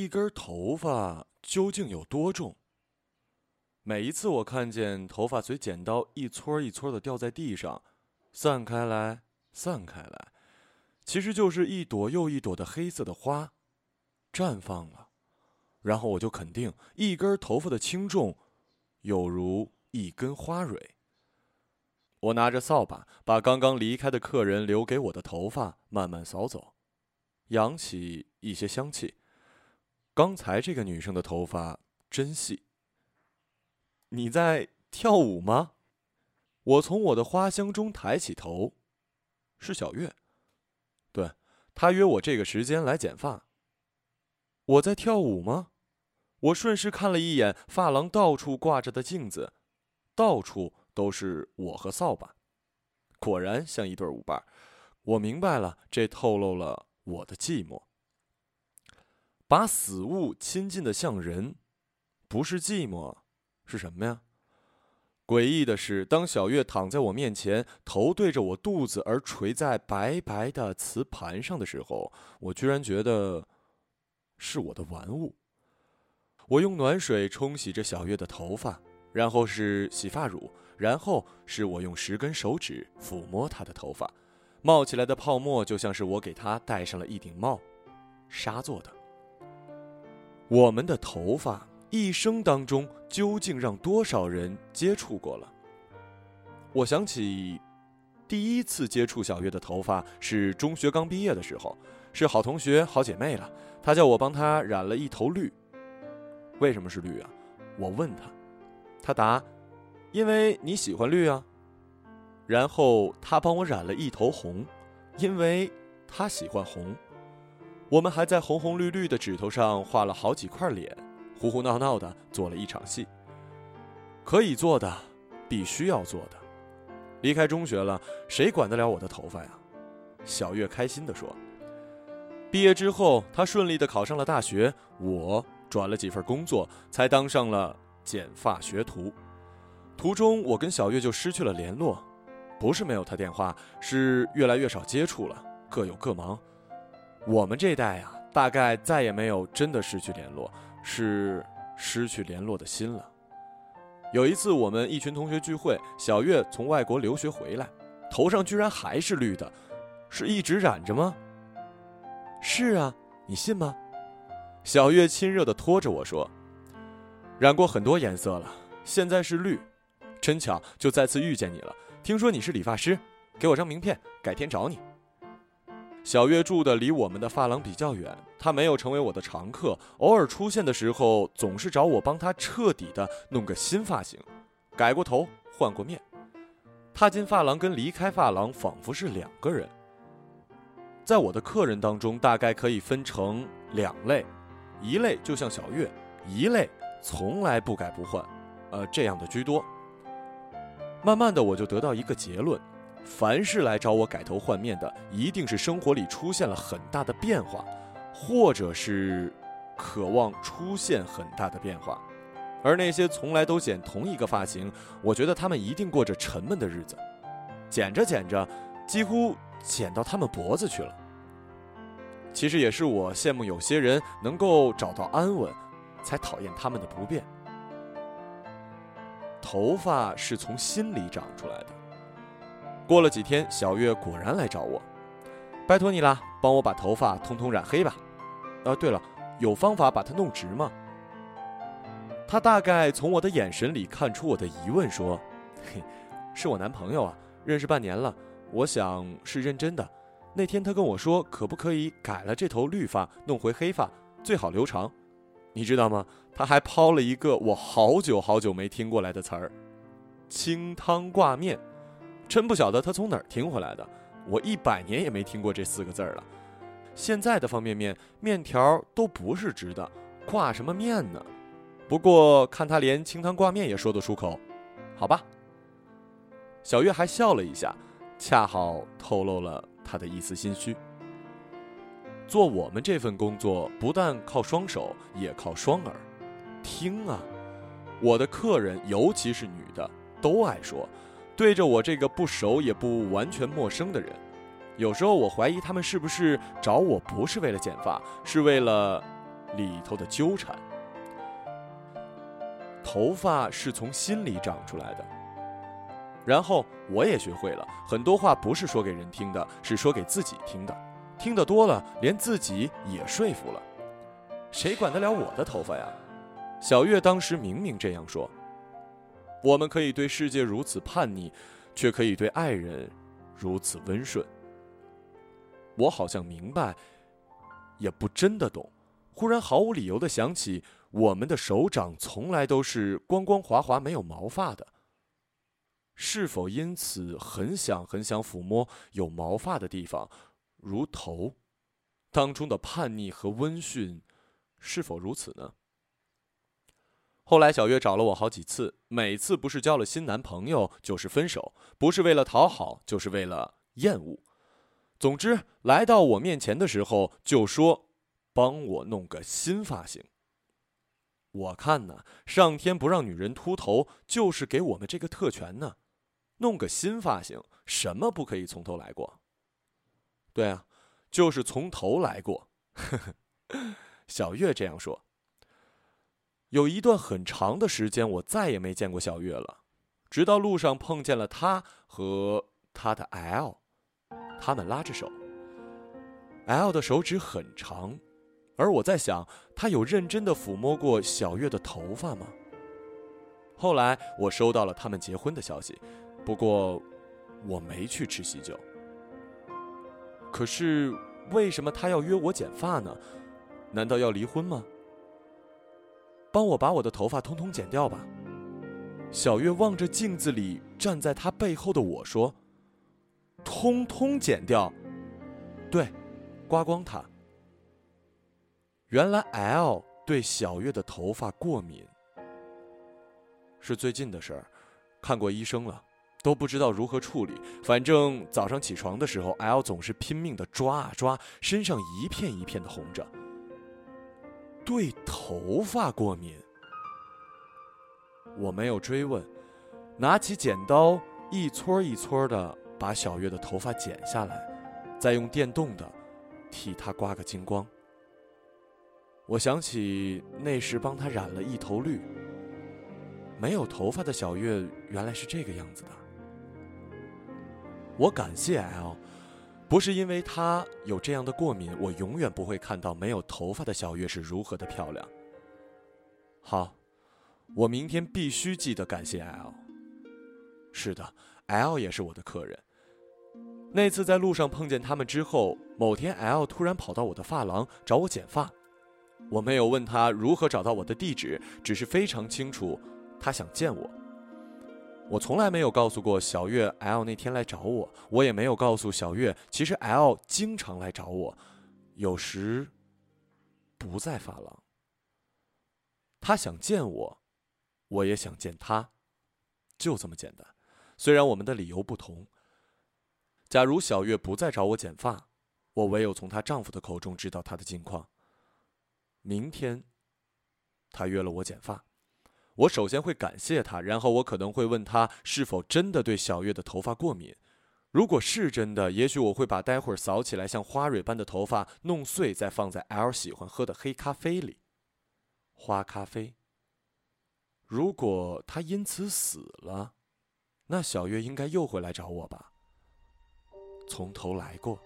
一根头发究竟有多重。每一次我看见头发随剪刀一撮一撮的掉在地上，散开来，散开来，其实就是一朵又一朵的黑色的花，绽放了。然后我就肯定，一根头发的轻重，有如一根花蕊。我拿着扫把，把刚刚离开的客人留给我的头发慢慢扫走，扬起一些香气。刚才这个女生的头发真细。你在跳舞吗？我从我的花香中抬起头，是小月。对，她约我这个时间来剪发。我在跳舞吗？我顺势看了一眼发廊到处挂着的镜子，到处。都是我和扫把，果然像一对舞伴。我明白了，这透露了我的寂寞。把死物亲近的像人，不是寂寞，是什么呀？诡异的是，当小月躺在我面前，头对着我肚子而垂在白白的瓷盘上的时候，我居然觉得是我的玩物。我用暖水冲洗着小月的头发，然后是洗发乳。然后是我用十根手指抚摸她的头发，冒起来的泡沫就像是我给她戴上了一顶帽，纱做的。我们的头发一生当中究竟让多少人接触过了？我想起第一次接触小月的头发是中学刚毕业的时候，是好同学好姐妹了，她叫我帮她染了一头绿。为什么是绿啊？我问她，她答。因为你喜欢绿啊，然后她帮我染了一头红，因为她喜欢红。我们还在红红绿绿的指头上画了好几块脸，胡胡闹闹的做了一场戏。可以做的，必须要做的。离开中学了，谁管得了我的头发呀？小月开心地说。毕业之后，她顺利的考上了大学，我转了几份工作，才当上了剪发学徒。途中，我跟小月就失去了联络，不是没有她电话，是越来越少接触了，各有各忙。我们这代啊，大概再也没有真的失去联络，是失去联络的心了。有一次，我们一群同学聚会，小月从外国留学回来，头上居然还是绿的，是一直染着吗？是啊，你信吗？小月亲热地拖着我说：“染过很多颜色了，现在是绿。”真巧，就再次遇见你了。听说你是理发师，给我张名片，改天找你。小月住的离我们的发廊比较远，她没有成为我的常客，偶尔出现的时候，总是找我帮她彻底的弄个新发型，改过头，换过面。踏进发廊跟离开发廊仿佛是两个人。在我的客人当中，大概可以分成两类，一类就像小月，一类从来不改不换，呃，这样的居多。慢慢的，我就得到一个结论：凡是来找我改头换面的，一定是生活里出现了很大的变化，或者是渴望出现很大的变化。而那些从来都剪同一个发型，我觉得他们一定过着沉闷的日子，剪着剪着，几乎剪到他们脖子去了。其实也是我羡慕有些人能够找到安稳，才讨厌他们的不变。头发是从心里长出来的。过了几天，小月果然来找我，拜托你啦，帮我把头发通通染黑吧。啊，对了，有方法把它弄直吗？他大概从我的眼神里看出我的疑问，说：“嘿，是我男朋友啊，认识半年了，我想是认真的。那天他跟我说，可不可以改了这头绿发，弄回黑发，最好留长。”你知道吗？他还抛了一个我好久好久没听过来的词儿，“清汤挂面”，真不晓得他从哪儿听回来的。我一百年也没听过这四个字儿了。现在的方便面面条都不是直的，挂什么面呢？不过看他连清汤挂面也说得出口，好吧。小月还笑了一下，恰好透露了他的一丝心虚。做我们这份工作，不但靠双手，也靠双耳，听啊！我的客人，尤其是女的，都爱说，对着我这个不熟也不完全陌生的人，有时候我怀疑他们是不是找我不是为了剪发，是为了里头的纠缠。头发是从心里长出来的。然后我也学会了很多话，不是说给人听的，是说给自己听的。听得多了，连自己也说服了。谁管得了我的头发呀？小月当时明明这样说。我们可以对世界如此叛逆，却可以对爱人如此温顺。我好像明白，也不真的懂。忽然毫无理由的想起，我们的手掌从来都是光光滑滑、没有毛发的。是否因此很想很想抚摸有毛发的地方，如头？当中的叛逆和温驯，是否如此呢？后来小月找了我好几次，每次不是交了新男朋友，就是分手，不是为了讨好，就是为了厌恶。总之，来到我面前的时候，就说：“帮我弄个新发型。”我看呢，上天不让女人秃头，就是给我们这个特权呢。弄个新发型，什么不可以从头来过？对啊，就是从头来过。小月这样说。有一段很长的时间，我再也没见过小月了，直到路上碰见了她和她的 L，他们拉着手。L 的手指很长，而我在想，他有认真的抚摸过小月的头发吗？后来我收到了他们结婚的消息，不过我没去吃喜酒。可是为什么他要约我剪发呢？难道要离婚吗？帮我把我的头发通通剪掉吧。小月望着镜子里站在她背后的我说：“通通剪掉。”对，刮光它。原来 L 对小月的头发过敏，是最近的事儿，看过医生了，都不知道如何处理。反正早上起床的时候，L 总是拼命的抓啊抓，身上一片一片的红着。对头发过敏，我没有追问，拿起剪刀一撮一撮的把小月的头发剪下来，再用电动的替她刮个精光。我想起那时帮她染了一头绿，没有头发的小月原来是这个样子的。我感谢 L。不是因为她有这样的过敏，我永远不会看到没有头发的小月是如何的漂亮。好，我明天必须记得感谢 L。是的，L 也是我的客人。那次在路上碰见他们之后，某天 L 突然跑到我的发廊找我剪发，我没有问他如何找到我的地址，只是非常清楚，他想见我。我从来没有告诉过小月，L 那天来找我，我也没有告诉小月，其实 L 经常来找我，有时不在发廊。他想见我，我也想见他，就这么简单。虽然我们的理由不同。假如小月不再找我剪发，我唯有从她丈夫的口中知道她的近况。明天，她约了我剪发。我首先会感谢他，然后我可能会问他是否真的对小月的头发过敏。如果是真的，也许我会把待会儿扫起来像花蕊般的头发弄碎，再放在 L 喜欢喝的黑咖啡里。花咖啡。如果他因此死了，那小月应该又会来找我吧？从头来过。